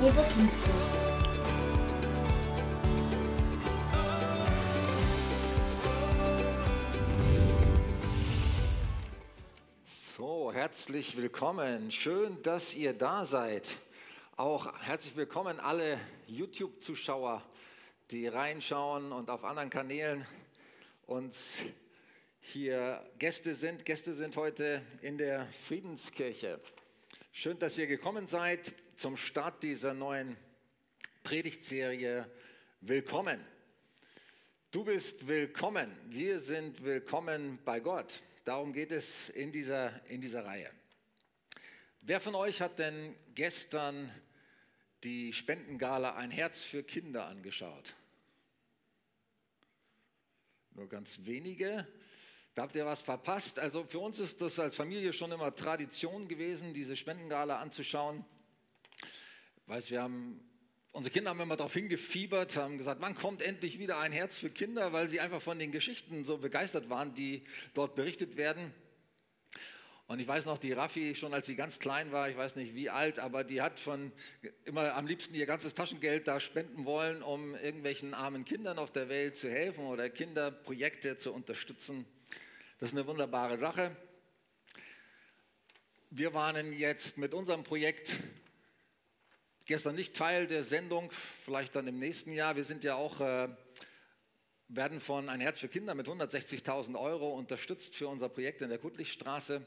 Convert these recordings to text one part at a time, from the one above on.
Jesus liebt dich. So, herzlich willkommen. Schön, dass ihr da seid. Auch herzlich willkommen alle YouTube-Zuschauer, die reinschauen und auf anderen Kanälen uns hier Gäste sind. Gäste sind heute in der Friedenskirche. Schön, dass ihr gekommen seid zum Start dieser neuen Predigtserie. Willkommen. Du bist willkommen. Wir sind willkommen bei Gott. Darum geht es in dieser, in dieser Reihe. Wer von euch hat denn gestern die Spendengala Ein Herz für Kinder angeschaut? Nur ganz wenige. Da habt ihr was verpasst. Also für uns ist das als Familie schon immer Tradition gewesen, diese Spendengala anzuschauen. Weiß, wir haben, unsere Kinder haben immer darauf hingefiebert, haben gesagt, wann kommt endlich wieder ein Herz für Kinder, weil sie einfach von den Geschichten so begeistert waren, die dort berichtet werden. Und ich weiß noch, die Raffi, schon als sie ganz klein war, ich weiß nicht wie alt, aber die hat von immer am liebsten ihr ganzes Taschengeld da spenden wollen, um irgendwelchen armen Kindern auf der Welt zu helfen oder Kinderprojekte zu unterstützen. Das ist eine wunderbare Sache. Wir waren jetzt mit unserem Projekt gestern nicht Teil der Sendung, vielleicht dann im nächsten Jahr. Wir sind ja auch, äh, werden von Ein Herz für Kinder mit 160.000 Euro unterstützt für unser Projekt in der Kuttlichstraße,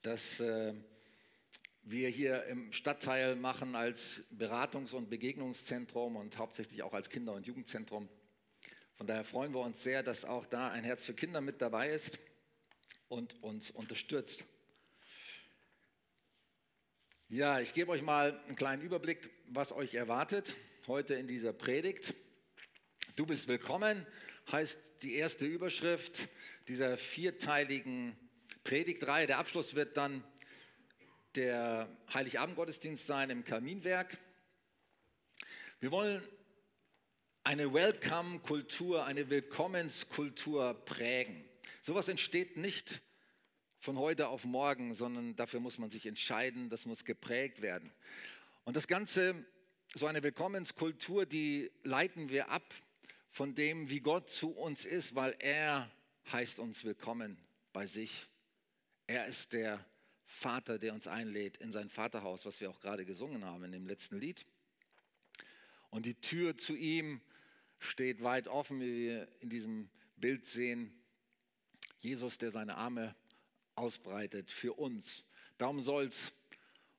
das äh, wir hier im Stadtteil machen als Beratungs- und Begegnungszentrum und hauptsächlich auch als Kinder- und Jugendzentrum. Von daher freuen wir uns sehr, dass auch da ein Herz für Kinder mit dabei ist und uns unterstützt. Ja, ich gebe euch mal einen kleinen Überblick, was euch erwartet heute in dieser Predigt. Du bist willkommen, heißt die erste Überschrift dieser vierteiligen Predigtreihe. Der Abschluss wird dann der Heiligabend-Gottesdienst sein im Kaminwerk. Wir wollen eine Welcome-Kultur, eine Willkommenskultur prägen. Sowas entsteht nicht von heute auf morgen, sondern dafür muss man sich entscheiden, das muss geprägt werden. Und das Ganze, so eine Willkommenskultur, die leiten wir ab von dem, wie Gott zu uns ist, weil er heißt uns willkommen bei sich. Er ist der Vater, der uns einlädt in sein Vaterhaus, was wir auch gerade gesungen haben in dem letzten Lied. Und die Tür zu ihm steht weit offen, wie wir in diesem Bild sehen. Jesus, der seine Arme ausbreitet für uns. Darum soll es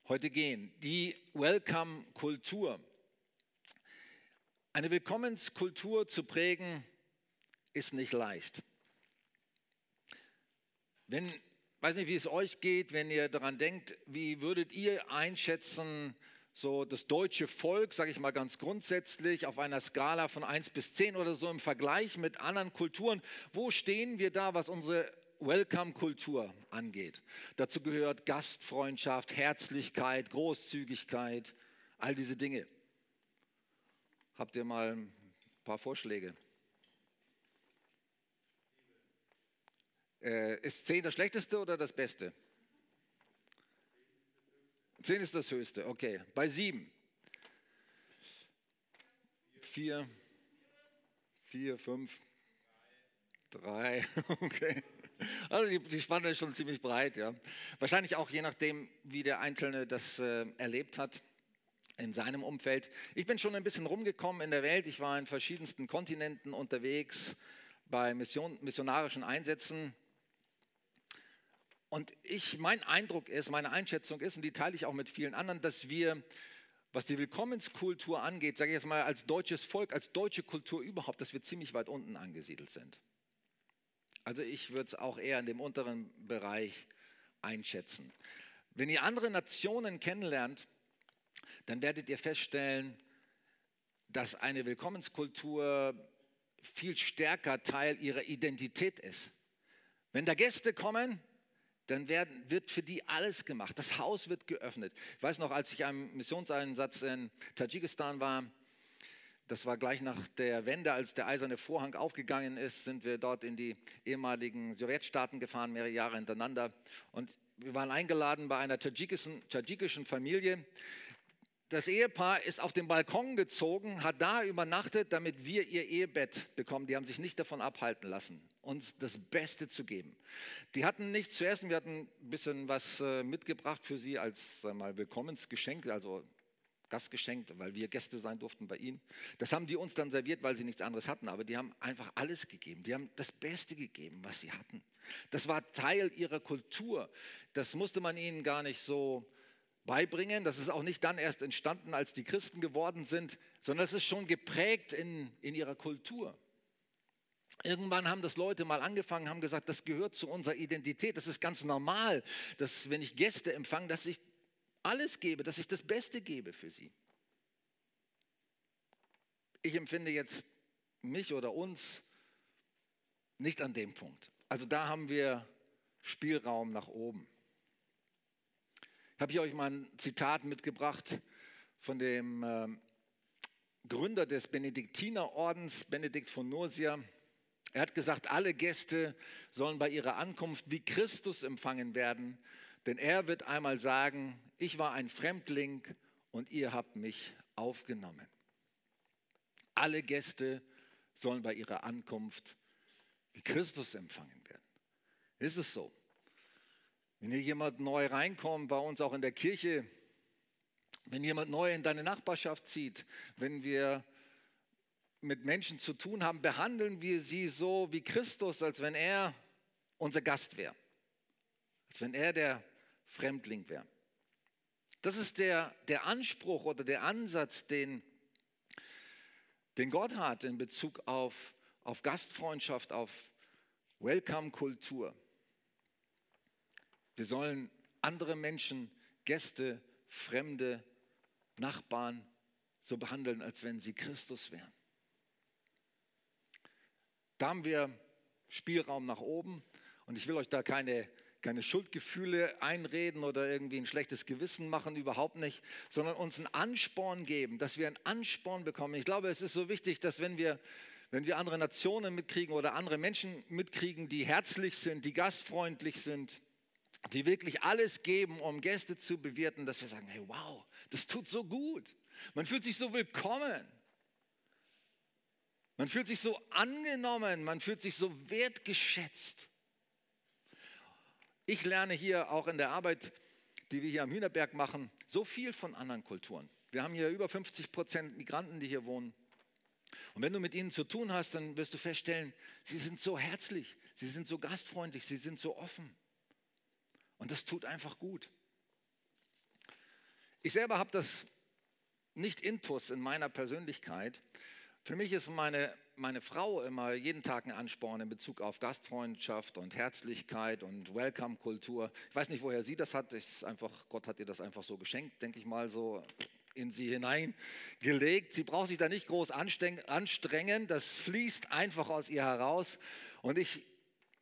heute gehen. Die Welcome-Kultur. Eine Willkommenskultur zu prägen, ist nicht leicht. Wenn, weiß nicht, wie es euch geht, wenn ihr daran denkt, wie würdet ihr einschätzen, so das deutsche Volk, sage ich mal ganz grundsätzlich, auf einer Skala von 1 bis 10 oder so im Vergleich mit anderen Kulturen, wo stehen wir da, was unsere Welcome-Kultur angeht? Dazu gehört Gastfreundschaft, Herzlichkeit, Großzügigkeit, all diese Dinge. Habt ihr mal ein paar Vorschläge? Äh, ist 10 das schlechteste oder das beste? 10 ist das höchste, okay. Bei 7. 4, 4, 5, 3, okay. Also die, die, Spanne ist schon ziemlich breit, ja. Wahrscheinlich auch je nachdem, wie der Einzelne das äh, erlebt hat in seinem Umfeld. Ich bin schon ein bisschen rumgekommen in der Welt. Ich war in verschiedensten Kontinenten unterwegs bei Mission, missionarischen Einsätzen. Und ich, mein Eindruck ist, meine Einschätzung ist, und die teile ich auch mit vielen anderen, dass wir, was die Willkommenskultur angeht, sage ich jetzt mal als deutsches Volk, als deutsche Kultur überhaupt, dass wir ziemlich weit unten angesiedelt sind. Also ich würde es auch eher in dem unteren Bereich einschätzen. Wenn ihr andere Nationen kennenlernt, dann werdet ihr feststellen, dass eine Willkommenskultur viel stärker Teil ihrer Identität ist. Wenn da Gäste kommen, dann werden, wird für die alles gemacht. Das Haus wird geöffnet. Ich weiß noch, als ich am Missionseinsatz in Tadschikistan war, das war gleich nach der Wende, als der eiserne Vorhang aufgegangen ist, sind wir dort in die ehemaligen Sowjetstaaten gefahren, mehrere Jahre hintereinander. Und wir waren eingeladen bei einer tadschikischen, tadschikischen Familie. das Ehepaar ist auf den Balkon gezogen, hat da übernachtet, damit wir ihr Ehebett bekommen. Die haben sich nicht davon abhalten lassen, uns das Beste zu geben. Die hatten nichts zu essen, wir hatten ein bisschen was äh, mitgebracht für sie als mal, Willkommensgeschenk, also Gastgeschenk, weil wir Gäste sein durften bei ihnen. Das haben die uns dann serviert, weil sie nichts anderes hatten, aber die haben einfach alles gegeben. Die haben das Beste gegeben, was sie hatten. Das war Teil ihrer Kultur. Das musste man ihnen gar nicht so beibringen. Das ist auch nicht dann erst entstanden, als die Christen geworden sind, sondern es ist schon geprägt in, in ihrer Kultur. Irgendwann haben das Leute mal angefangen, haben gesagt, das gehört zu unserer Identität. Das ist ganz normal, dass wenn ich Gäste empfange, dass ich alles gebe, dass ich das Beste gebe für sie. Ich empfinde jetzt mich oder uns nicht an dem Punkt. Also da haben wir Spielraum nach oben. Ich habe hier euch mal ein Zitat mitgebracht von dem äh, Gründer des Benediktinerordens, Benedikt von Nursia. Er hat gesagt, alle Gäste sollen bei ihrer Ankunft wie Christus empfangen werden, denn er wird einmal sagen, ich war ein Fremdling und ihr habt mich aufgenommen. Alle Gäste sollen bei ihrer Ankunft wie Christus empfangen werden. Ist es so? Wenn hier jemand neu reinkommt, bei uns auch in der Kirche, wenn jemand neu in deine Nachbarschaft zieht, wenn wir mit Menschen zu tun haben, behandeln wir sie so wie Christus, als wenn er unser Gast wäre, als wenn er der Fremdling wäre. Das ist der, der Anspruch oder der Ansatz, den, den Gott hat in Bezug auf, auf Gastfreundschaft, auf Welcome-Kultur. Wir sollen andere Menschen, Gäste, Fremde, Nachbarn so behandeln, als wenn sie Christus wären. Da haben wir Spielraum nach oben und ich will euch da keine, keine Schuldgefühle einreden oder irgendwie ein schlechtes Gewissen machen, überhaupt nicht, sondern uns einen Ansporn geben, dass wir einen Ansporn bekommen. Ich glaube, es ist so wichtig, dass wenn wir, wenn wir andere Nationen mitkriegen oder andere Menschen mitkriegen, die herzlich sind, die gastfreundlich sind, die wirklich alles geben, um Gäste zu bewirten, dass wir sagen, hey, wow, das tut so gut. Man fühlt sich so willkommen. Man fühlt sich so angenommen, man fühlt sich so wertgeschätzt. Ich lerne hier auch in der Arbeit, die wir hier am Hühnerberg machen, so viel von anderen Kulturen. Wir haben hier über 50 Prozent Migranten, die hier wohnen. Und wenn du mit ihnen zu tun hast, dann wirst du feststellen, sie sind so herzlich, sie sind so gastfreundlich, sie sind so offen. Und das tut einfach gut. Ich selber habe das nicht intus in meiner Persönlichkeit. Für mich ist meine, meine Frau immer jeden Tag ein Ansporn in Bezug auf Gastfreundschaft und Herzlichkeit und Welcome-Kultur. Ich weiß nicht, woher sie das hat. Ich einfach, Gott hat ihr das einfach so geschenkt, denke ich mal, so in sie hineingelegt. Sie braucht sich da nicht groß anstrengen. Das fließt einfach aus ihr heraus. Und ich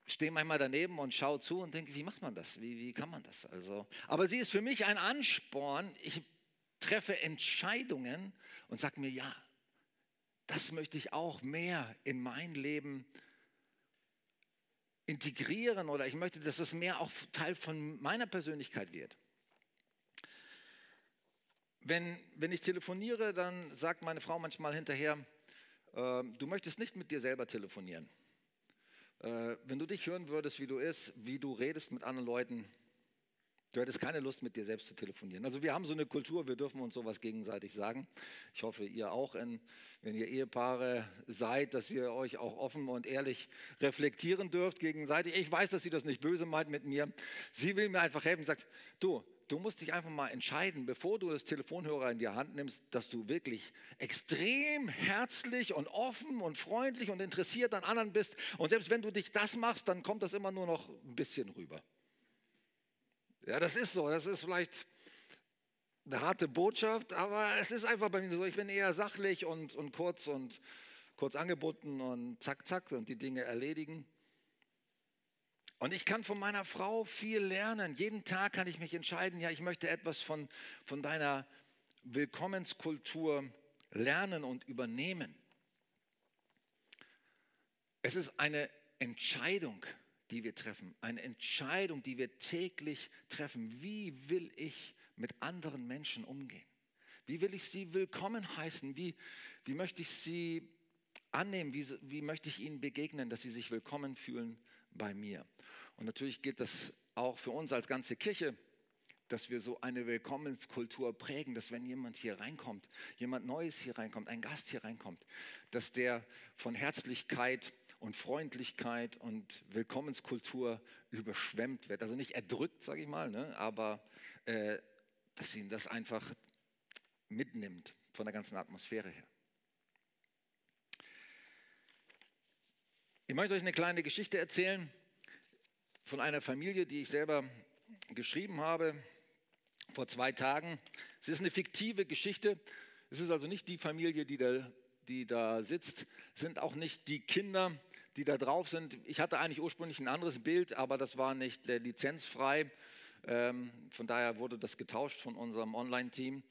stehe manchmal daneben und schaue zu und denke, wie macht man das? Wie, wie kann man das? Also, aber sie ist für mich ein Ansporn. Ich treffe Entscheidungen und sage mir, ja, das möchte ich auch mehr in mein Leben integrieren oder ich möchte, dass es mehr auch Teil von meiner Persönlichkeit wird. Wenn, wenn ich telefoniere, dann sagt meine Frau manchmal hinterher, äh, du möchtest nicht mit dir selber telefonieren. Äh, wenn du dich hören würdest, wie du ist, wie du redest mit anderen Leuten, du hättest keine Lust, mit dir selbst zu telefonieren. Also wir haben so eine Kultur, wir dürfen uns sowas gegenseitig sagen. Ich hoffe, ihr auch, wenn ihr Ehepaare seid, dass ihr euch auch offen und ehrlich reflektieren dürft gegenseitig. Ich weiß, dass sie das nicht böse meint mit mir. Sie will mir einfach helfen und sagt, du, du musst dich einfach mal entscheiden, bevor du das Telefonhörer in die Hand nimmst, dass du wirklich extrem herzlich und offen und freundlich und interessiert an anderen bist. Und selbst wenn du dich das machst, dann kommt das immer nur noch ein bisschen rüber. Ja, das ist so. Das ist vielleicht eine harte Botschaft, aber es ist einfach bei mir so. Ich bin eher sachlich und, und kurz und kurz angebunden und zack, zack und die Dinge erledigen. Und ich kann von meiner Frau viel lernen. Jeden Tag kann ich mich entscheiden, ja, ich möchte etwas von, von deiner Willkommenskultur lernen und übernehmen. Es ist eine Entscheidung, die wir treffen, eine Entscheidung, die wir täglich treffen. Wie will ich mit anderen Menschen umgehen? Wie will ich sie willkommen heißen? Wie, wie möchte ich sie annehmen? Wie, wie möchte ich ihnen begegnen, dass sie sich willkommen fühlen bei mir? Und natürlich gilt das auch für uns als ganze Kirche, dass wir so eine Willkommenskultur prägen, dass wenn jemand hier reinkommt, jemand Neues hier reinkommt, ein Gast hier reinkommt, dass der von Herzlichkeit und Freundlichkeit und Willkommenskultur überschwemmt wird. Also nicht erdrückt, sage ich mal, ne, aber äh, dass ihn das einfach mitnimmt von der ganzen Atmosphäre her. Ich möchte euch eine kleine Geschichte erzählen von einer Familie, die ich selber geschrieben habe vor zwei Tagen. Es ist eine fiktive Geschichte. Es ist also nicht die Familie, die da, die da sitzt, es sind auch nicht die Kinder, die da drauf sind. Ich hatte eigentlich ursprünglich ein anderes Bild, aber das war nicht äh, lizenzfrei. Ähm, von daher wurde das getauscht von unserem Online-Team.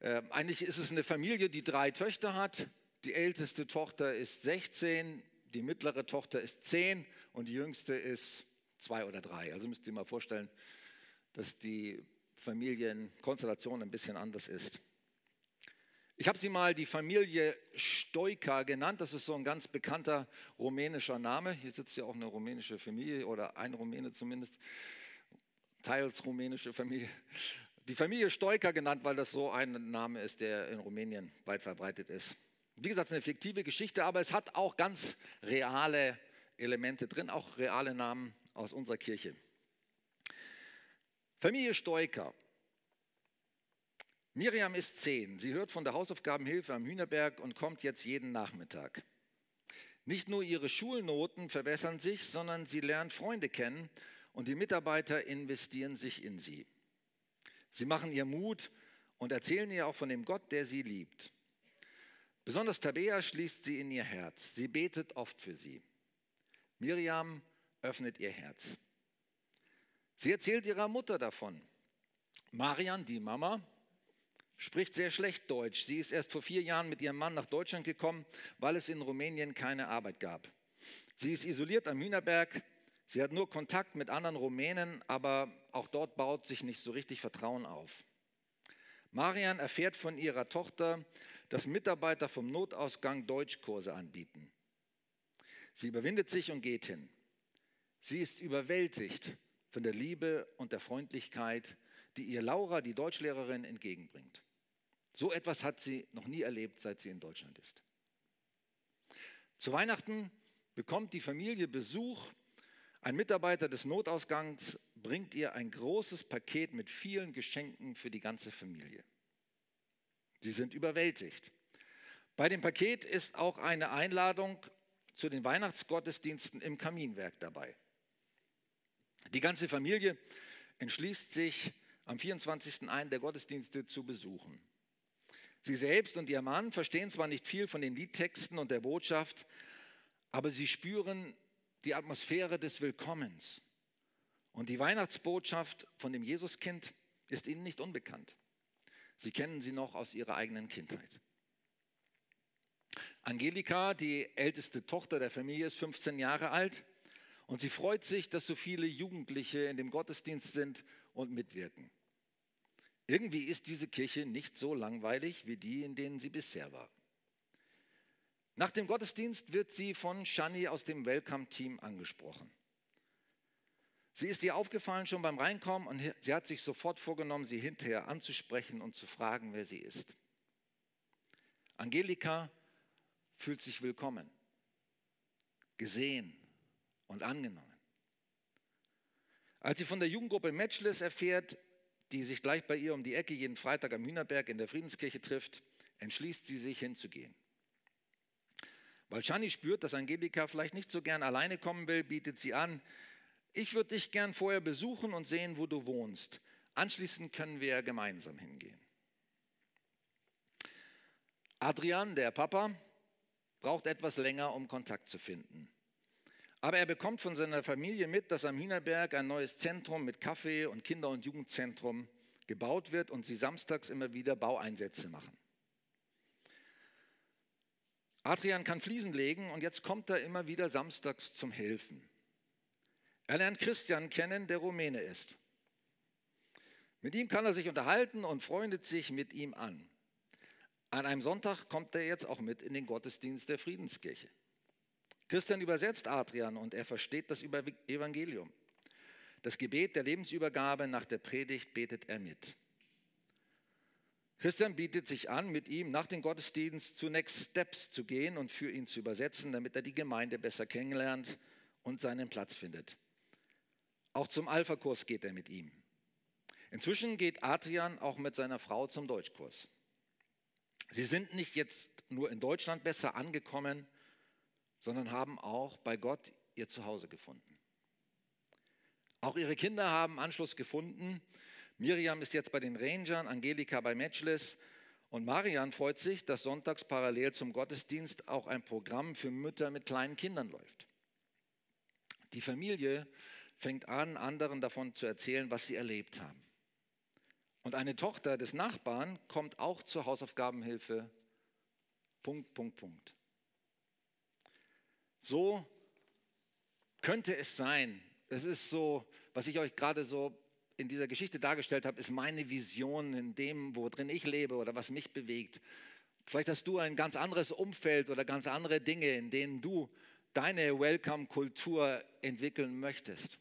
Äh, eigentlich ist es eine Familie, die drei Töchter hat. Die älteste Tochter ist 16, die mittlere Tochter ist 10 und die jüngste ist zwei oder drei. Also müsst ihr mal vorstellen, dass die Familienkonstellation ein bisschen anders ist. Ich habe sie mal die Familie Stoika genannt. Das ist so ein ganz bekannter rumänischer Name. Hier sitzt ja auch eine rumänische Familie oder ein Rumäne zumindest, teils rumänische Familie. Die Familie Stoika genannt, weil das so ein Name ist, der in Rumänien weit verbreitet ist. Wie gesagt, es ist eine fiktive Geschichte, aber es hat auch ganz reale Elemente drin, auch reale Namen aus unserer Kirche. Familie Stoiker. Miriam ist zehn. Sie hört von der Hausaufgabenhilfe am Hühnerberg und kommt jetzt jeden Nachmittag. Nicht nur ihre Schulnoten verbessern sich, sondern sie lernt Freunde kennen und die Mitarbeiter investieren sich in sie. Sie machen ihr Mut und erzählen ihr auch von dem Gott, der sie liebt. Besonders Tabea schließt sie in ihr Herz. Sie betet oft für sie. Miriam öffnet ihr Herz. Sie erzählt ihrer Mutter davon. Marian, die Mama, spricht sehr schlecht Deutsch. Sie ist erst vor vier Jahren mit ihrem Mann nach Deutschland gekommen, weil es in Rumänien keine Arbeit gab. Sie ist isoliert am Hühnerberg. Sie hat nur Kontakt mit anderen Rumänen, aber auch dort baut sich nicht so richtig Vertrauen auf. Marian erfährt von ihrer Tochter, dass Mitarbeiter vom Notausgang Deutschkurse anbieten. Sie überwindet sich und geht hin. Sie ist überwältigt von der Liebe und der Freundlichkeit, die ihr Laura, die Deutschlehrerin, entgegenbringt. So etwas hat sie noch nie erlebt, seit sie in Deutschland ist. Zu Weihnachten bekommt die Familie Besuch. Ein Mitarbeiter des Notausgangs bringt ihr ein großes Paket mit vielen Geschenken für die ganze Familie. Sie sind überwältigt. Bei dem Paket ist auch eine Einladung zu den Weihnachtsgottesdiensten im Kaminwerk dabei. Die ganze Familie entschließt sich, am 24. einen der Gottesdienste zu besuchen. Sie selbst und ihr Mann verstehen zwar nicht viel von den Liedtexten und der Botschaft, aber sie spüren die Atmosphäre des Willkommens. Und die Weihnachtsbotschaft von dem Jesuskind ist ihnen nicht unbekannt. Sie kennen sie noch aus ihrer eigenen Kindheit. Angelika, die älteste Tochter der Familie, ist 15 Jahre alt und sie freut sich, dass so viele Jugendliche in dem Gottesdienst sind und mitwirken. Irgendwie ist diese Kirche nicht so langweilig wie die, in denen sie bisher war. Nach dem Gottesdienst wird sie von Shani aus dem Welcome-Team angesprochen. Sie ist ihr aufgefallen schon beim Reinkommen und sie hat sich sofort vorgenommen, sie hinterher anzusprechen und zu fragen, wer sie ist. Angelika fühlt sich willkommen, gesehen und angenommen. Als sie von der Jugendgruppe Matchless erfährt, die sich gleich bei ihr um die Ecke jeden Freitag am Hühnerberg in der Friedenskirche trifft, entschließt sie sich hinzugehen. Weil Shani spürt, dass Angelika vielleicht nicht so gern alleine kommen will, bietet sie an, ich würde dich gern vorher besuchen und sehen, wo du wohnst. Anschließend können wir gemeinsam hingehen. Adrian, der Papa, braucht etwas länger, um Kontakt zu finden. Aber er bekommt von seiner Familie mit, dass am Hühnerberg ein neues Zentrum mit Kaffee und Kinder- und Jugendzentrum gebaut wird und sie samstags immer wieder Baueinsätze machen. Adrian kann Fliesen legen und jetzt kommt er immer wieder samstags zum Helfen. Er lernt Christian kennen, der Rumäne ist. Mit ihm kann er sich unterhalten und freundet sich mit ihm an. An einem Sonntag kommt er jetzt auch mit in den Gottesdienst der Friedenskirche. Christian übersetzt Adrian und er versteht das Evangelium. Das Gebet der Lebensübergabe nach der Predigt betet er mit. Christian bietet sich an, mit ihm nach dem Gottesdienst zu Next Steps zu gehen und für ihn zu übersetzen, damit er die Gemeinde besser kennenlernt und seinen Platz findet. Auch zum Alpha-Kurs geht er mit ihm. Inzwischen geht Adrian auch mit seiner Frau zum Deutschkurs. Sie sind nicht jetzt nur in Deutschland besser angekommen, sondern haben auch bei Gott ihr Zuhause gefunden. Auch ihre Kinder haben Anschluss gefunden. Miriam ist jetzt bei den Rangern, Angelika bei Matchless und Marian freut sich, dass sonntags parallel zum Gottesdienst auch ein Programm für Mütter mit kleinen Kindern läuft. Die Familie fängt an, anderen davon zu erzählen, was sie erlebt haben. Und eine Tochter des Nachbarn kommt auch zur Hausaufgabenhilfe. Punkt, Punkt, Punkt. So könnte es sein. Es ist so, was ich euch gerade so in dieser Geschichte dargestellt habe, ist meine Vision in dem, worin ich lebe oder was mich bewegt. Vielleicht hast du ein ganz anderes Umfeld oder ganz andere Dinge, in denen du deine Welcome-Kultur entwickeln möchtest.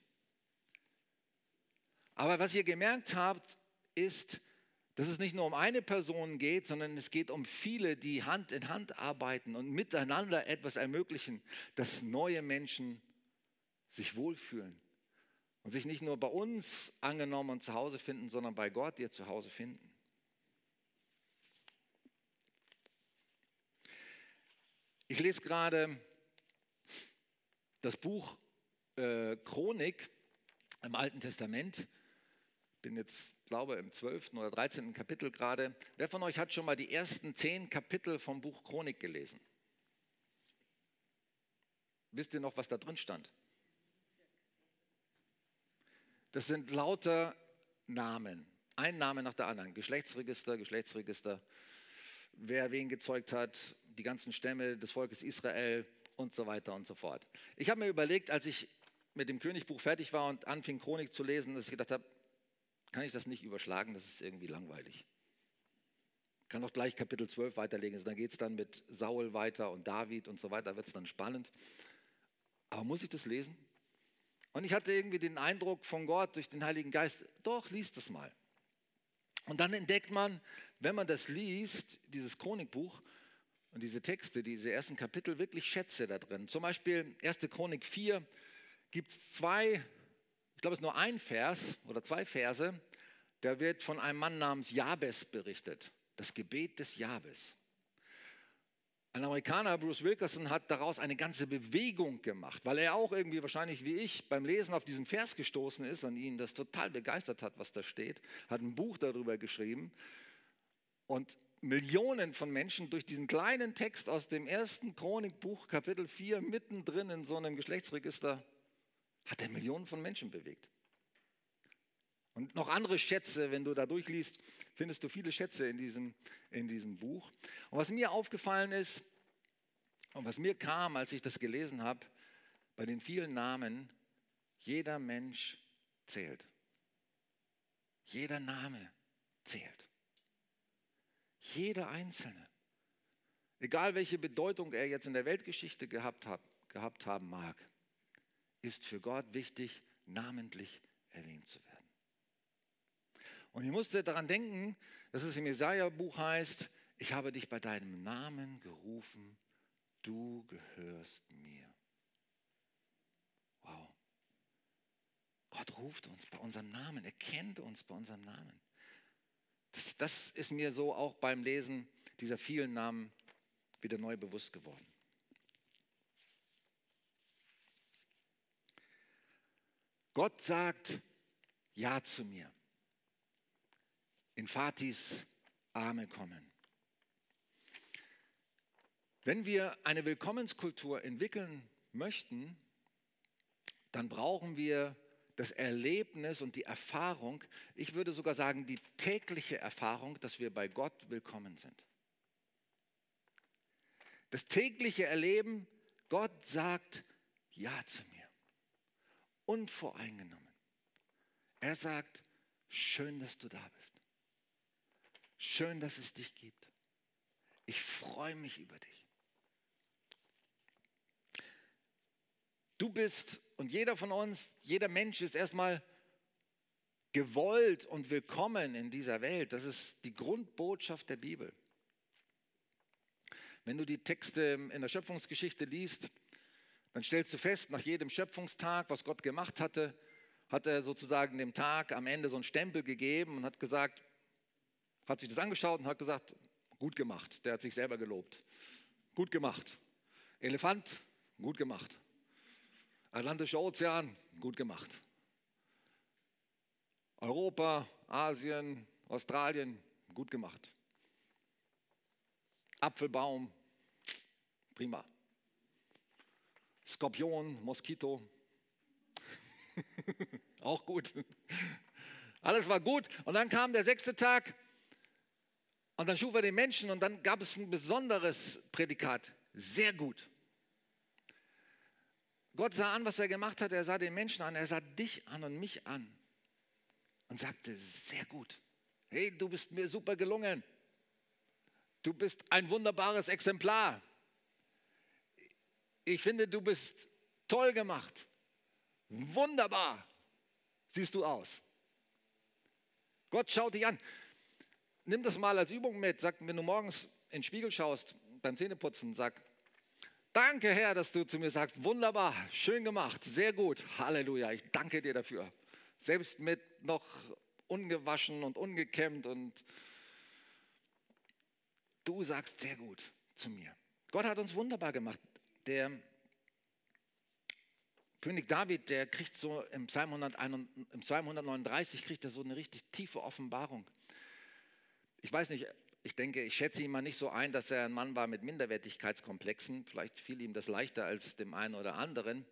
Aber was ihr gemerkt habt, ist, dass es nicht nur um eine Person geht, sondern es geht um viele, die Hand in Hand arbeiten und miteinander etwas ermöglichen, dass neue Menschen sich wohlfühlen und sich nicht nur bei uns angenommen und zu Hause finden, sondern bei Gott ihr zu Hause finden. Ich lese gerade das Buch äh, Chronik im Alten Testament bin jetzt, glaube im 12. oder 13. Kapitel gerade. Wer von euch hat schon mal die ersten zehn Kapitel vom Buch Chronik gelesen? Wisst ihr noch, was da drin stand? Das sind lauter Namen. Ein Name nach der anderen. Geschlechtsregister, Geschlechtsregister. Wer wen gezeugt hat, die ganzen Stämme des Volkes Israel und so weiter und so fort. Ich habe mir überlegt, als ich mit dem Königbuch fertig war und anfing, Chronik zu lesen, dass ich gedacht habe, kann ich das nicht überschlagen, das ist irgendwie langweilig. Ich kann auch gleich Kapitel 12 weiterlegen, also dann geht es dann mit Saul weiter und David und so weiter, wird es dann spannend. Aber muss ich das lesen? Und ich hatte irgendwie den Eindruck von Gott durch den Heiligen Geist, doch, liest das mal. Und dann entdeckt man, wenn man das liest, dieses Chronikbuch und diese Texte, diese ersten Kapitel, wirklich Schätze da drin. Zum Beispiel 1. Chronik 4 gibt es zwei glaube, es ist nur ein Vers oder zwei Verse, da wird von einem Mann namens Jabes berichtet. Das Gebet des Jabes. Ein Amerikaner, Bruce Wilkerson, hat daraus eine ganze Bewegung gemacht, weil er auch irgendwie wahrscheinlich wie ich beim Lesen auf diesen Vers gestoßen ist und ihn das total begeistert hat, was da steht, hat ein Buch darüber geschrieben und Millionen von Menschen durch diesen kleinen Text aus dem ersten Chronikbuch, Kapitel 4, mittendrin in so einem Geschlechtsregister hat er Millionen von Menschen bewegt. Und noch andere Schätze, wenn du da durchliest, findest du viele Schätze in diesem, in diesem Buch. Und was mir aufgefallen ist und was mir kam, als ich das gelesen habe, bei den vielen Namen, jeder Mensch zählt. Jeder Name zählt. Jeder Einzelne. Egal welche Bedeutung er jetzt in der Weltgeschichte gehabt, hat, gehabt haben mag ist für Gott wichtig, namentlich erwähnt zu werden. Und ich musste daran denken, dass es im Jesaja-Buch heißt: Ich habe dich bei deinem Namen gerufen, du gehörst mir. Wow. Gott ruft uns bei unserem Namen, er kennt uns bei unserem Namen. Das, das ist mir so auch beim Lesen dieser vielen Namen wieder neu bewusst geworden. Gott sagt Ja zu mir. In Fatis Arme kommen. Wenn wir eine Willkommenskultur entwickeln möchten, dann brauchen wir das Erlebnis und die Erfahrung, ich würde sogar sagen, die tägliche Erfahrung, dass wir bei Gott willkommen sind. Das tägliche Erleben, Gott sagt Ja zu mir unvoreingenommen. Er sagt, schön, dass du da bist. Schön, dass es dich gibt. Ich freue mich über dich. Du bist und jeder von uns, jeder Mensch ist erstmal gewollt und willkommen in dieser Welt. Das ist die Grundbotschaft der Bibel. Wenn du die Texte in der Schöpfungsgeschichte liest, dann stellst du fest, nach jedem Schöpfungstag, was Gott gemacht hatte, hat er sozusagen dem Tag am Ende so einen Stempel gegeben und hat gesagt, hat sich das angeschaut und hat gesagt, gut gemacht. Der hat sich selber gelobt. Gut gemacht. Elefant, gut gemacht. Atlantischer Ozean, gut gemacht. Europa, Asien, Australien, gut gemacht. Apfelbaum, prima. Skorpion, Moskito, auch gut. Alles war gut. Und dann kam der sechste Tag und dann schuf er den Menschen und dann gab es ein besonderes Prädikat. Sehr gut. Gott sah an, was er gemacht hat. Er sah den Menschen an. Er sah dich an und mich an und sagte, sehr gut. Hey, du bist mir super gelungen. Du bist ein wunderbares Exemplar. Ich finde, du bist toll gemacht. Wunderbar siehst du aus. Gott schaut dich an. Nimm das mal als Übung mit. Sag, wenn du morgens in den Spiegel schaust, beim Zähneputzen, sag, danke Herr, dass du zu mir sagst, wunderbar, schön gemacht, sehr gut, Halleluja, ich danke dir dafür. Selbst mit noch ungewaschen und ungekämmt und du sagst sehr gut zu mir. Gott hat uns wunderbar gemacht. Der König David, der kriegt so im Psalm, 131, im Psalm 139 kriegt er so eine richtig tiefe Offenbarung. Ich weiß nicht, ich denke, ich schätze ihn mal nicht so ein, dass er ein Mann war mit Minderwertigkeitskomplexen. Vielleicht fiel ihm das leichter als dem einen oder anderen.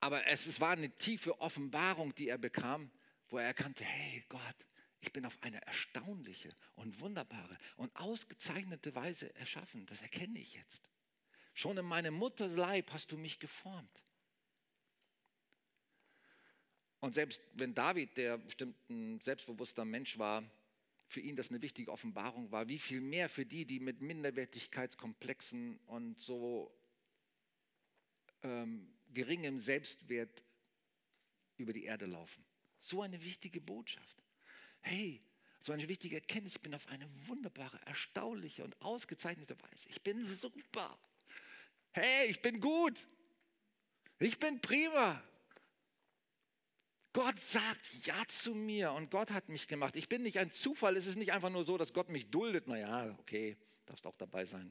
Aber es, es war eine tiefe Offenbarung, die er bekam, wo er erkannte, hey Gott, ich bin auf eine erstaunliche und wunderbare und ausgezeichnete Weise erschaffen. Das erkenne ich jetzt. Schon in meinem Mutterleib hast du mich geformt. Und selbst wenn David, der bestimmt ein selbstbewusster Mensch war, für ihn das eine wichtige Offenbarung war, wie viel mehr für die, die mit Minderwertigkeitskomplexen und so ähm, geringem Selbstwert über die Erde laufen. So eine wichtige Botschaft. Hey, so eine wichtige Erkenntnis, ich bin auf eine wunderbare, erstaunliche und ausgezeichnete Weise. Ich bin super hey, ich bin gut, ich bin prima. Gott sagt Ja zu mir und Gott hat mich gemacht. Ich bin nicht ein Zufall. Es ist nicht einfach nur so, dass Gott mich duldet. Naja, okay, darfst auch dabei sein.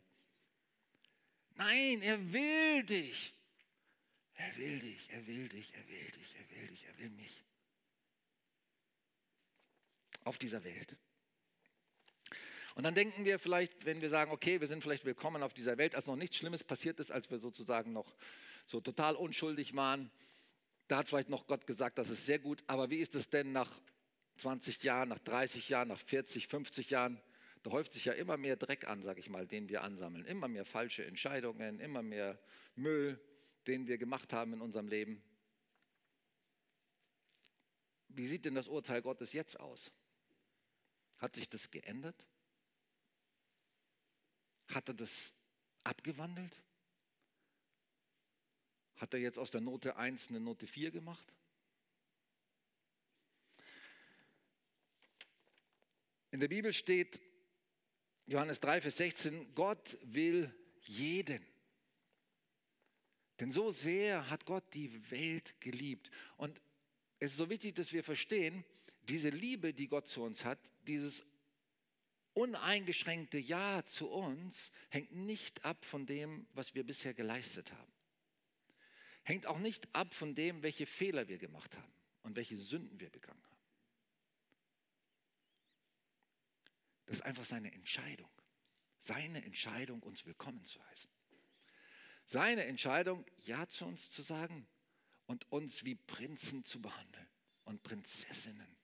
Nein, er will dich. Er will dich, er will dich, er will dich, er will dich, er will mich. Auf dieser Welt. Und dann denken wir vielleicht, wenn wir sagen, okay, wir sind vielleicht willkommen auf dieser Welt, als noch nichts Schlimmes passiert ist, als wir sozusagen noch so total unschuldig waren, da hat vielleicht noch Gott gesagt, das ist sehr gut, aber wie ist es denn nach 20 Jahren, nach 30 Jahren, nach 40, 50 Jahren? Da häuft sich ja immer mehr Dreck an, sage ich mal, den wir ansammeln. Immer mehr falsche Entscheidungen, immer mehr Müll, den wir gemacht haben in unserem Leben. Wie sieht denn das Urteil Gottes jetzt aus? Hat sich das geändert? Hat er das abgewandelt? Hat er jetzt aus der Note 1 eine Note 4 gemacht? In der Bibel steht, Johannes 3, Vers 16, Gott will jeden. Denn so sehr hat Gott die Welt geliebt. Und es ist so wichtig, dass wir verstehen, diese Liebe, die Gott zu uns hat, dieses uneingeschränkte Ja zu uns hängt nicht ab von dem, was wir bisher geleistet haben. Hängt auch nicht ab von dem, welche Fehler wir gemacht haben und welche Sünden wir begangen haben. Das ist einfach seine Entscheidung. Seine Entscheidung, uns willkommen zu heißen. Seine Entscheidung, Ja zu uns zu sagen und uns wie Prinzen zu behandeln und Prinzessinnen.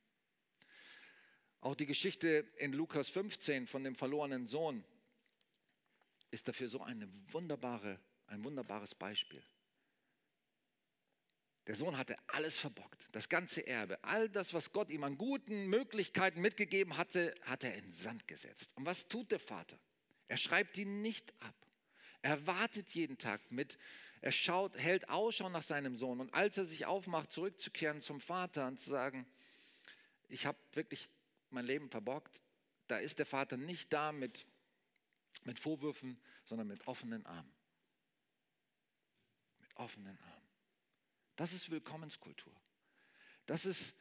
Auch die Geschichte in Lukas 15 von dem verlorenen Sohn ist dafür so eine wunderbare, ein wunderbares Beispiel. Der Sohn hatte alles verbockt, das ganze Erbe, all das, was Gott ihm an guten Möglichkeiten mitgegeben hatte, hat er in Sand gesetzt. Und was tut der Vater? Er schreibt ihn nicht ab. Er wartet jeden Tag mit. Er schaut, hält Ausschau nach seinem Sohn. Und als er sich aufmacht, zurückzukehren zum Vater und zu sagen, ich habe wirklich mein Leben verbockt, da ist der Vater nicht da mit, mit Vorwürfen, sondern mit offenen Armen. Mit offenen Armen. Das ist Willkommenskultur. Das ist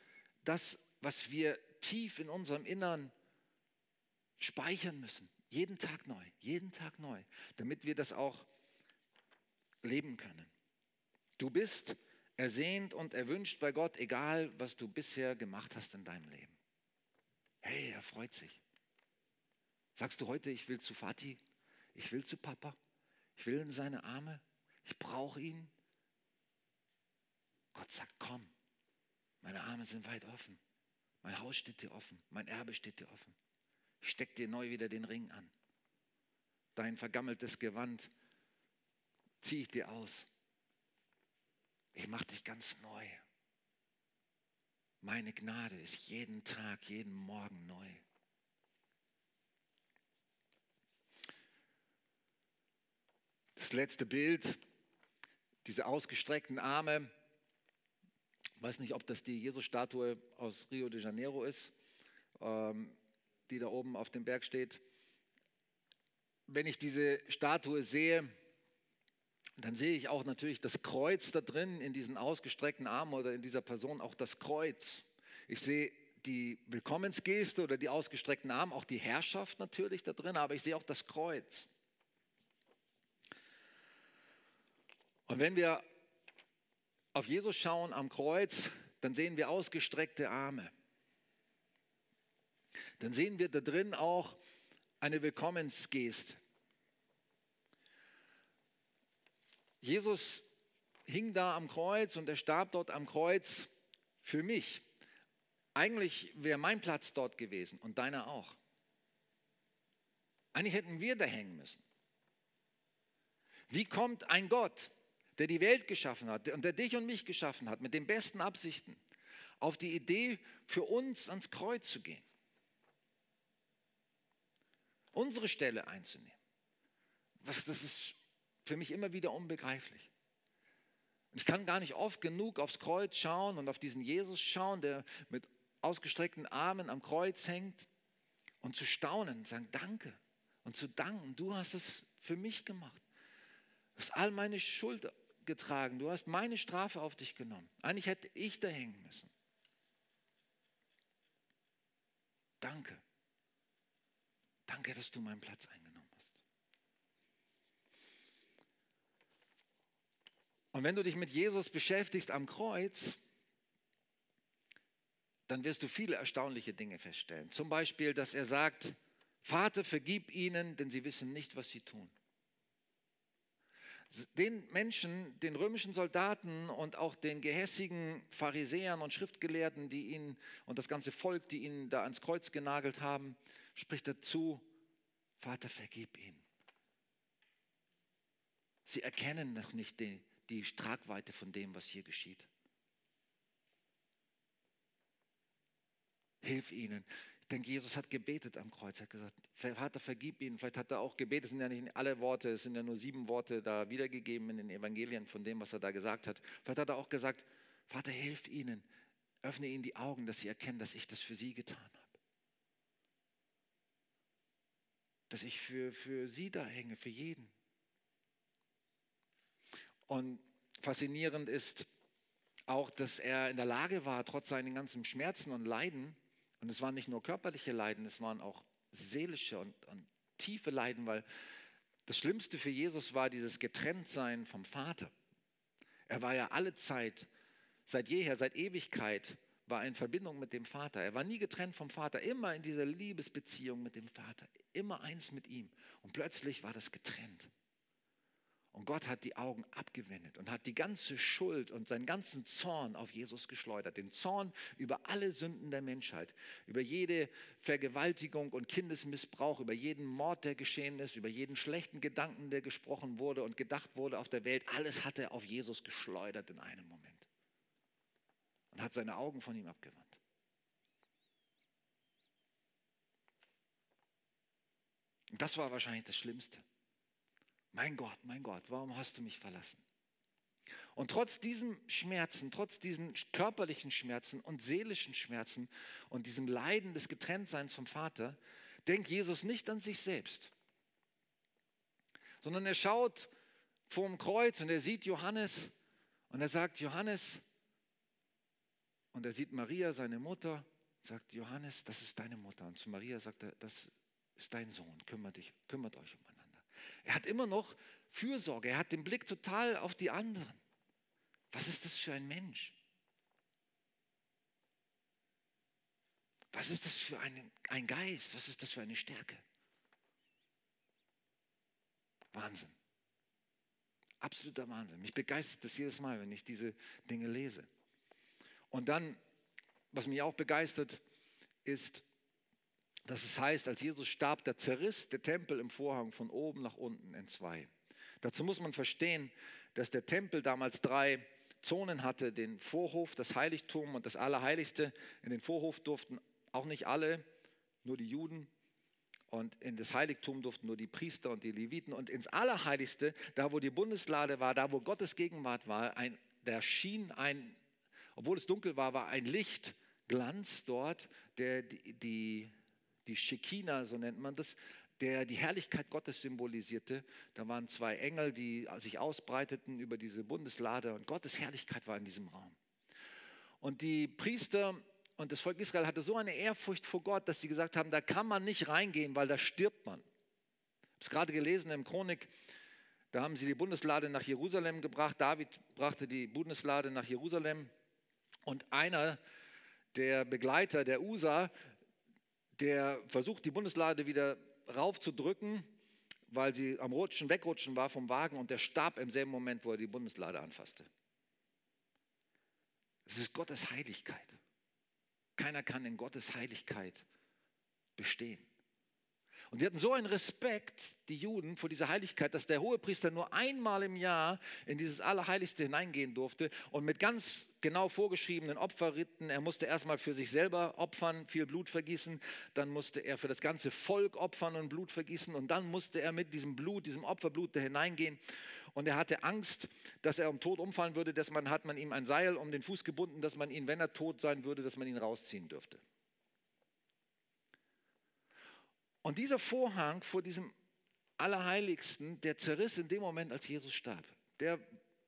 das, was wir tief in unserem Innern speichern müssen. Jeden Tag neu, jeden Tag neu, damit wir das auch leben können. Du bist ersehnt und erwünscht bei Gott, egal was du bisher gemacht hast in deinem Leben. Hey, er freut sich. Sagst du heute, ich will zu Vati, ich will zu Papa, ich will in seine Arme, ich brauche ihn. Gott sagt, komm, meine Arme sind weit offen, mein Haus steht dir offen, mein Erbe steht dir offen. Ich steck dir neu wieder den Ring an. Dein vergammeltes Gewand ziehe ich dir aus. Ich mache dich ganz neu. Meine Gnade ist jeden Tag, jeden Morgen neu. Das letzte Bild, diese ausgestreckten Arme. Ich weiß nicht, ob das die Jesus-Statue aus Rio de Janeiro ist, ähm, die da oben auf dem Berg steht. Wenn ich diese Statue sehe, dann sehe ich auch natürlich das Kreuz da drin, in diesen ausgestreckten Armen oder in dieser Person auch das Kreuz. Ich sehe die Willkommensgeste oder die ausgestreckten Arme, auch die Herrschaft natürlich da drin, aber ich sehe auch das Kreuz. Und wenn wir auf Jesus schauen am Kreuz, dann sehen wir ausgestreckte Arme. Dann sehen wir da drin auch eine Willkommensgeste. Jesus hing da am Kreuz und er starb dort am Kreuz für mich. Eigentlich wäre mein Platz dort gewesen und deiner auch. Eigentlich hätten wir da hängen müssen. Wie kommt ein Gott, der die Welt geschaffen hat und der dich und mich geschaffen hat, mit den besten Absichten, auf die Idee, für uns ans Kreuz zu gehen? Unsere Stelle einzunehmen. Was, das ist für mich immer wieder unbegreiflich. Ich kann gar nicht oft genug aufs Kreuz schauen und auf diesen Jesus schauen, der mit ausgestreckten Armen am Kreuz hängt und zu staunen sagen, danke und zu danken, du hast es für mich gemacht. Du hast all meine Schuld getragen, du hast meine Strafe auf dich genommen. Eigentlich hätte ich da hängen müssen. Danke. Danke, dass du meinen Platz eingenommen Und wenn du dich mit Jesus beschäftigst am Kreuz, dann wirst du viele erstaunliche Dinge feststellen. Zum Beispiel, dass er sagt, Vater, vergib ihnen, denn sie wissen nicht, was sie tun. Den Menschen, den römischen Soldaten und auch den gehässigen Pharisäern und Schriftgelehrten, die ihn und das ganze Volk, die ihn da ans Kreuz genagelt haben, spricht er zu, Vater, vergib ihnen. Sie erkennen noch nicht den, die Tragweite von dem, was hier geschieht. Hilf ihnen. Ich denke, Jesus hat gebetet am Kreuz. Hat gesagt, Vater, vergib ihnen. Vielleicht hat er auch gebetet. Es sind ja nicht alle Worte, es sind ja nur sieben Worte da wiedergegeben in den Evangelien von dem, was er da gesagt hat. Vielleicht hat er auch gesagt, Vater, hilf ihnen. Öffne ihnen die Augen, dass sie erkennen, dass ich das für sie getan habe. Dass ich für, für sie da hänge, für jeden. Und faszinierend ist auch, dass er in der Lage war, trotz seinen ganzen Schmerzen und Leiden, und es waren nicht nur körperliche Leiden, es waren auch seelische und, und tiefe Leiden, weil das Schlimmste für Jesus war dieses Getrenntsein vom Vater. Er war ja alle Zeit, seit jeher, seit Ewigkeit, war in Verbindung mit dem Vater. Er war nie getrennt vom Vater, immer in dieser Liebesbeziehung mit dem Vater, immer eins mit ihm. Und plötzlich war das getrennt. Und Gott hat die Augen abgewendet und hat die ganze Schuld und seinen ganzen Zorn auf Jesus geschleudert. Den Zorn über alle Sünden der Menschheit, über jede Vergewaltigung und Kindesmissbrauch, über jeden Mord, der geschehen ist, über jeden schlechten Gedanken, der gesprochen wurde und gedacht wurde auf der Welt. Alles hat er auf Jesus geschleudert in einem Moment. und hat seine Augen von ihm abgewandt. Das war wahrscheinlich das Schlimmste. Mein Gott, mein Gott, warum hast du mich verlassen? Und trotz diesen Schmerzen, trotz diesen körperlichen Schmerzen und seelischen Schmerzen und diesem Leiden des Getrenntseins vom Vater, denkt Jesus nicht an sich selbst, sondern er schaut vor dem Kreuz und er sieht Johannes und er sagt, Johannes, und er sieht Maria, seine Mutter, sagt Johannes, das ist deine Mutter. Und zu Maria sagt er, das ist dein Sohn, kümmert, dich, kümmert euch umeinander. Er hat immer noch Fürsorge, er hat den Blick total auf die anderen. Was ist das für ein Mensch? Was ist das für ein, ein Geist? Was ist das für eine Stärke? Wahnsinn. Absoluter Wahnsinn. Mich begeistert das jedes Mal, wenn ich diese Dinge lese. Und dann, was mich auch begeistert, ist, dass es heißt, als Jesus starb, da zerriss der Tempel im Vorhang von oben nach unten in zwei. Dazu muss man verstehen, dass der Tempel damals drei Zonen hatte, den Vorhof, das Heiligtum und das Allerheiligste. In den Vorhof durften auch nicht alle, nur die Juden. Und in das Heiligtum durften nur die Priester und die Leviten. Und ins Allerheiligste, da wo die Bundeslade war, da wo Gottes Gegenwart war, ein, da schien ein, obwohl es dunkel war, war ein Lichtglanz dort, der die, die, die Shekinah, so nennt man das, der die Herrlichkeit Gottes symbolisierte. Da waren zwei Engel, die sich ausbreiteten über diese Bundeslade und Gottes Herrlichkeit war in diesem Raum. Und die Priester und das Volk Israel hatte so eine Ehrfurcht vor Gott, dass sie gesagt haben, da kann man nicht reingehen, weil da stirbt man. Ich habe es gerade gelesen im Chronik, da haben sie die Bundeslade nach Jerusalem gebracht. David brachte die Bundeslade nach Jerusalem. Und einer der Begleiter, der Usa, der versucht, die Bundeslade wieder raufzudrücken, weil sie am Rutschen, wegrutschen war vom Wagen und der starb im selben Moment, wo er die Bundeslade anfasste. Es ist Gottes Heiligkeit. Keiner kann in Gottes Heiligkeit bestehen. Und die hatten so einen Respekt, die Juden, vor dieser Heiligkeit, dass der Hohepriester nur einmal im Jahr in dieses Allerheiligste hineingehen durfte und mit ganz genau vorgeschriebenen Opferriten. Er musste erstmal für sich selber opfern, viel Blut vergießen, dann musste er für das ganze Volk opfern und Blut vergießen und dann musste er mit diesem Blut, diesem Opferblut da hineingehen. Und er hatte Angst, dass er um Tod umfallen würde, dass man hat man ihm ein Seil um den Fuß gebunden, dass man ihn, wenn er tot sein würde, dass man ihn rausziehen dürfte. Und dieser Vorhang vor diesem Allerheiligsten, der zerriss in dem Moment, als Jesus starb. Der,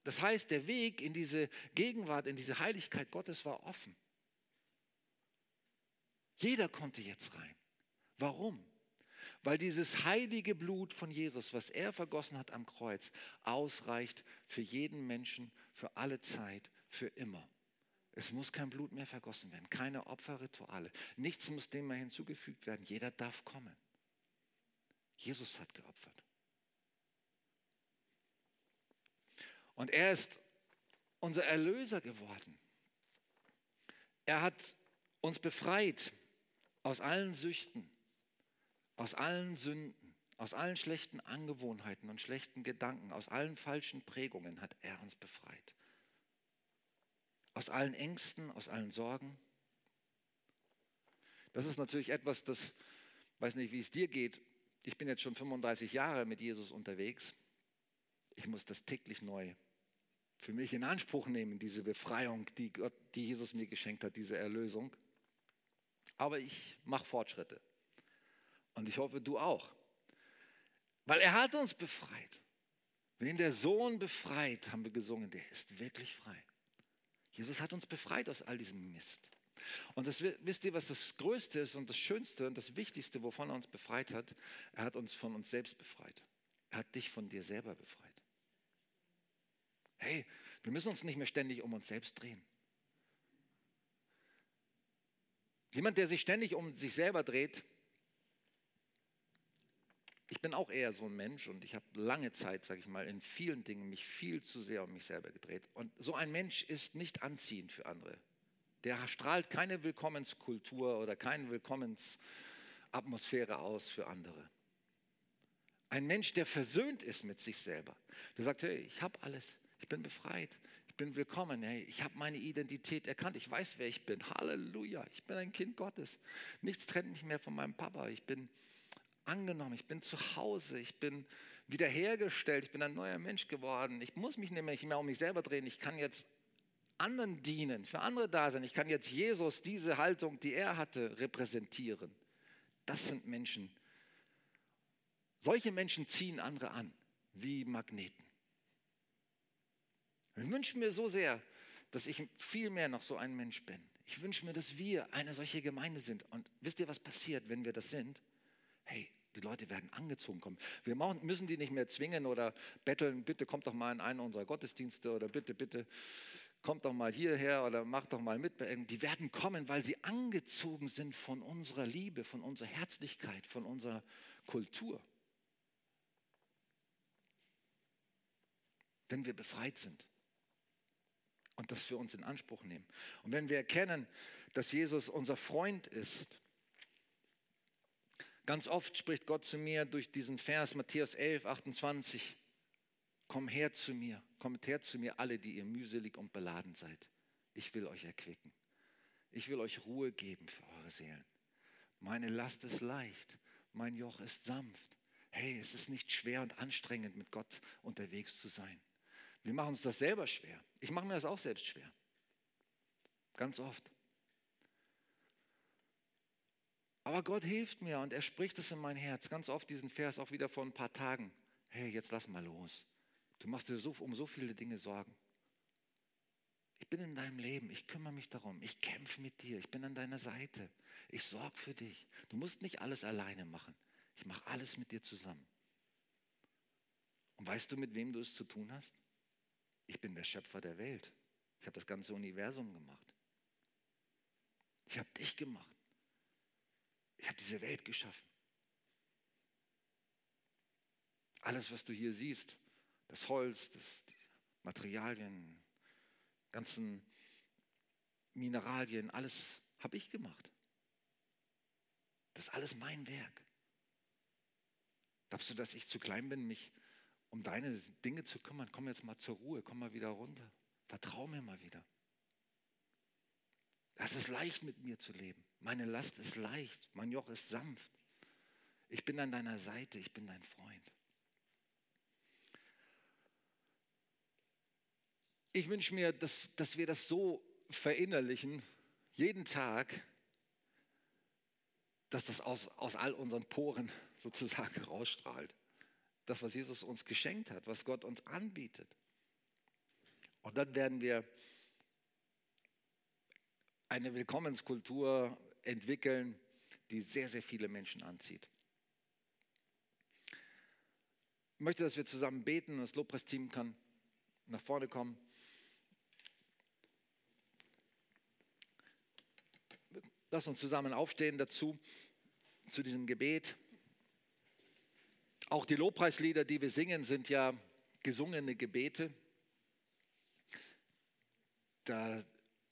das heißt, der Weg in diese Gegenwart, in diese Heiligkeit Gottes war offen. Jeder konnte jetzt rein. Warum? Weil dieses heilige Blut von Jesus, was er vergossen hat am Kreuz, ausreicht für jeden Menschen, für alle Zeit, für immer. Es muss kein Blut mehr vergossen werden, keine Opferrituale. Nichts muss dem mehr hinzugefügt werden. Jeder darf kommen. Jesus hat geopfert. Und er ist unser Erlöser geworden. Er hat uns befreit aus allen Süchten, aus allen Sünden, aus allen schlechten Angewohnheiten und schlechten Gedanken, aus allen falschen Prägungen hat er uns befreit. Aus allen Ängsten, aus allen Sorgen. Das ist natürlich etwas, das, weiß nicht, wie es dir geht, ich bin jetzt schon 35 Jahre mit Jesus unterwegs. Ich muss das täglich neu für mich in Anspruch nehmen, diese Befreiung, die, Gott, die Jesus mir geschenkt hat, diese Erlösung. Aber ich mache Fortschritte. Und ich hoffe, du auch. Weil er hat uns befreit. Wenn der Sohn befreit, haben wir gesungen, der ist wirklich frei. Jesus hat uns befreit aus all diesem Mist. Und das, wisst ihr, was das Größte ist und das Schönste und das Wichtigste, wovon er uns befreit hat? Er hat uns von uns selbst befreit. Er hat dich von dir selber befreit. Hey, wir müssen uns nicht mehr ständig um uns selbst drehen. Jemand, der sich ständig um sich selber dreht, ich bin auch eher so ein Mensch und ich habe lange Zeit, sage ich mal, in vielen Dingen mich viel zu sehr um mich selber gedreht. Und so ein Mensch ist nicht anziehend für andere der strahlt keine Willkommenskultur oder keine Willkommensatmosphäre aus für andere. Ein Mensch, der versöhnt ist mit sich selber, der sagt, hey, ich habe alles, ich bin befreit, ich bin willkommen. Hey, ich habe meine Identität erkannt. Ich weiß, wer ich bin. Halleluja. Ich bin ein Kind Gottes. Nichts trennt mich mehr von meinem Papa. Ich bin angenommen. Ich bin zu Hause. Ich bin wiederhergestellt. Ich bin ein neuer Mensch geworden. Ich muss mich nicht mehr um mich selber drehen. Ich kann jetzt anderen dienen, für andere da sein. Ich kann jetzt Jesus, diese Haltung, die er hatte, repräsentieren. Das sind Menschen. Solche Menschen ziehen andere an, wie Magneten. Ich wünsche mir so sehr, dass ich viel mehr noch so ein Mensch bin. Ich wünsche mir, dass wir eine solche Gemeinde sind. Und wisst ihr, was passiert, wenn wir das sind? Hey, die Leute werden angezogen kommen. Wir müssen die nicht mehr zwingen oder betteln, bitte kommt doch mal in einen unserer Gottesdienste oder bitte, bitte kommt doch mal hierher oder macht doch mal mit. Die werden kommen, weil sie angezogen sind von unserer Liebe, von unserer Herzlichkeit, von unserer Kultur. Wenn wir befreit sind und das für uns in Anspruch nehmen. Und wenn wir erkennen, dass Jesus unser Freund ist, ganz oft spricht Gott zu mir durch diesen Vers Matthäus 11, 28, komm her zu mir, kommt her zu mir alle, die ihr mühselig und beladen seid. Ich will euch erquicken. Ich will euch Ruhe geben für eure Seelen. Meine Last ist leicht, mein Joch ist sanft. Hey, es ist nicht schwer und anstrengend, mit Gott unterwegs zu sein. Wir machen uns das selber schwer. Ich mache mir das auch selbst schwer. Ganz oft. Aber Gott hilft mir und er spricht es in mein Herz. Ganz oft diesen Vers auch wieder vor ein paar Tagen. Hey, jetzt lass mal los. Du machst dir so, um so viele Dinge Sorgen. Ich bin in deinem Leben, ich kümmere mich darum, ich kämpfe mit dir, ich bin an deiner Seite, ich sorge für dich. Du musst nicht alles alleine machen. Ich mache alles mit dir zusammen. Und weißt du, mit wem du es zu tun hast? Ich bin der Schöpfer der Welt. Ich habe das ganze Universum gemacht. Ich habe dich gemacht. Ich habe diese Welt geschaffen. Alles, was du hier siehst, das Holz, das, die Materialien, ganzen Mineralien, alles habe ich gemacht. Das ist alles mein Werk. Glaubst du, dass ich zu klein bin, mich um deine Dinge zu kümmern, komm jetzt mal zur Ruhe, komm mal wieder runter. Vertrau mir mal wieder. Das ist leicht mit mir zu leben. Meine Last ist leicht, mein Joch ist sanft. Ich bin an deiner Seite, ich bin dein Freund. Ich wünsche mir, dass, dass wir das so verinnerlichen, jeden Tag, dass das aus, aus all unseren Poren sozusagen rausstrahlt das, was Jesus uns geschenkt hat, was Gott uns anbietet. Und dann werden wir eine Willkommenskultur entwickeln, die sehr, sehr viele Menschen anzieht. Ich möchte, dass wir zusammen beten und das Lobpreisteam kann nach vorne kommen. Lass uns zusammen aufstehen dazu, zu diesem Gebet. Auch die Lobpreislieder, die wir singen, sind ja gesungene Gebete. Da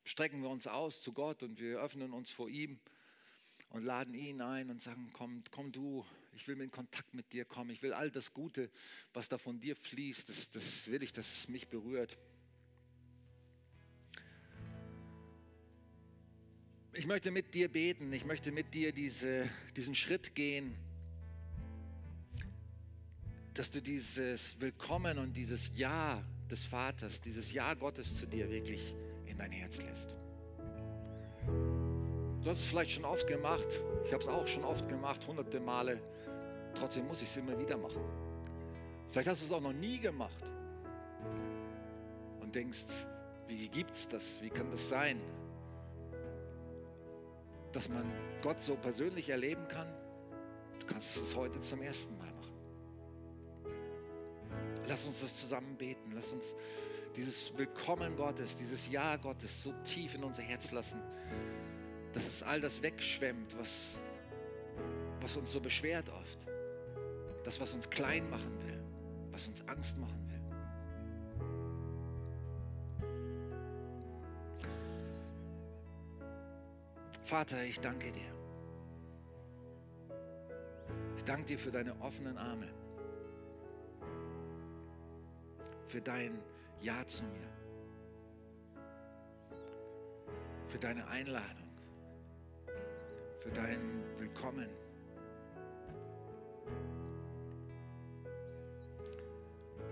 strecken wir uns aus zu Gott und wir öffnen uns vor ihm und laden ihn ein und sagen, komm, komm du, ich will in Kontakt mit dir kommen. Ich will all das Gute, was da von dir fließt, das, das will ich, dass es mich berührt. Ich möchte mit dir beten, ich möchte mit dir diese, diesen Schritt gehen dass du dieses Willkommen und dieses Ja des Vaters, dieses Ja Gottes zu dir wirklich in dein Herz lässt. Du hast es vielleicht schon oft gemacht, ich habe es auch schon oft gemacht, hunderte Male, trotzdem muss ich es immer wieder machen. Vielleicht hast du es auch noch nie gemacht und denkst, wie gibt es das, wie kann das sein, dass man Gott so persönlich erleben kann? Du kannst es heute zum ersten Mal machen. Lass uns das zusammen beten. Lass uns dieses Willkommen Gottes, dieses Ja Gottes so tief in unser Herz lassen, dass es all das wegschwemmt, was, was uns so beschwert oft. Das, was uns klein machen will, was uns Angst machen Vater, ich danke dir. Ich danke dir für deine offenen Arme für dein Ja zu mir. für deine Einladung, für dein Willkommen.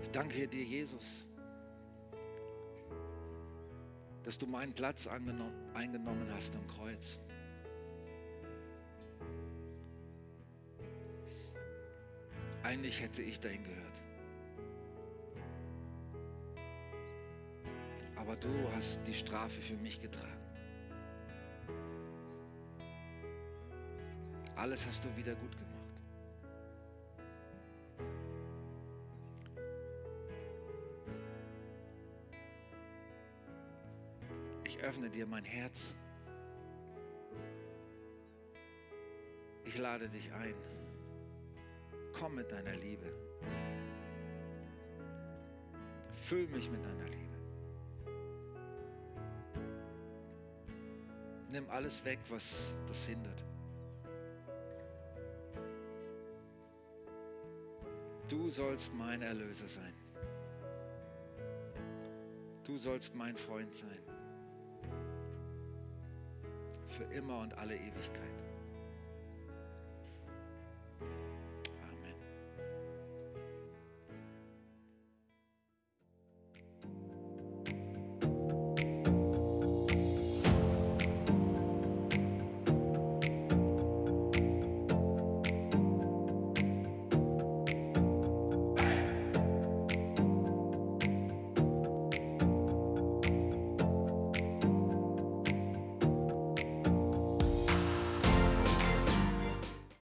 Ich danke dir, Jesus, dass du meinen Platz eingenommen hast am Kreuz. Eigentlich hätte ich dahin gehört. Aber du hast die Strafe für mich getragen. Alles hast du wieder gut gemacht. Ich öffne dir mein Herz. Ich lade dich ein. Komm mit deiner Liebe. Füll mich mit deiner Liebe. Nimm alles weg, was das hindert. Du sollst mein Erlöser sein. Du sollst mein Freund sein. Für immer und alle Ewigkeit.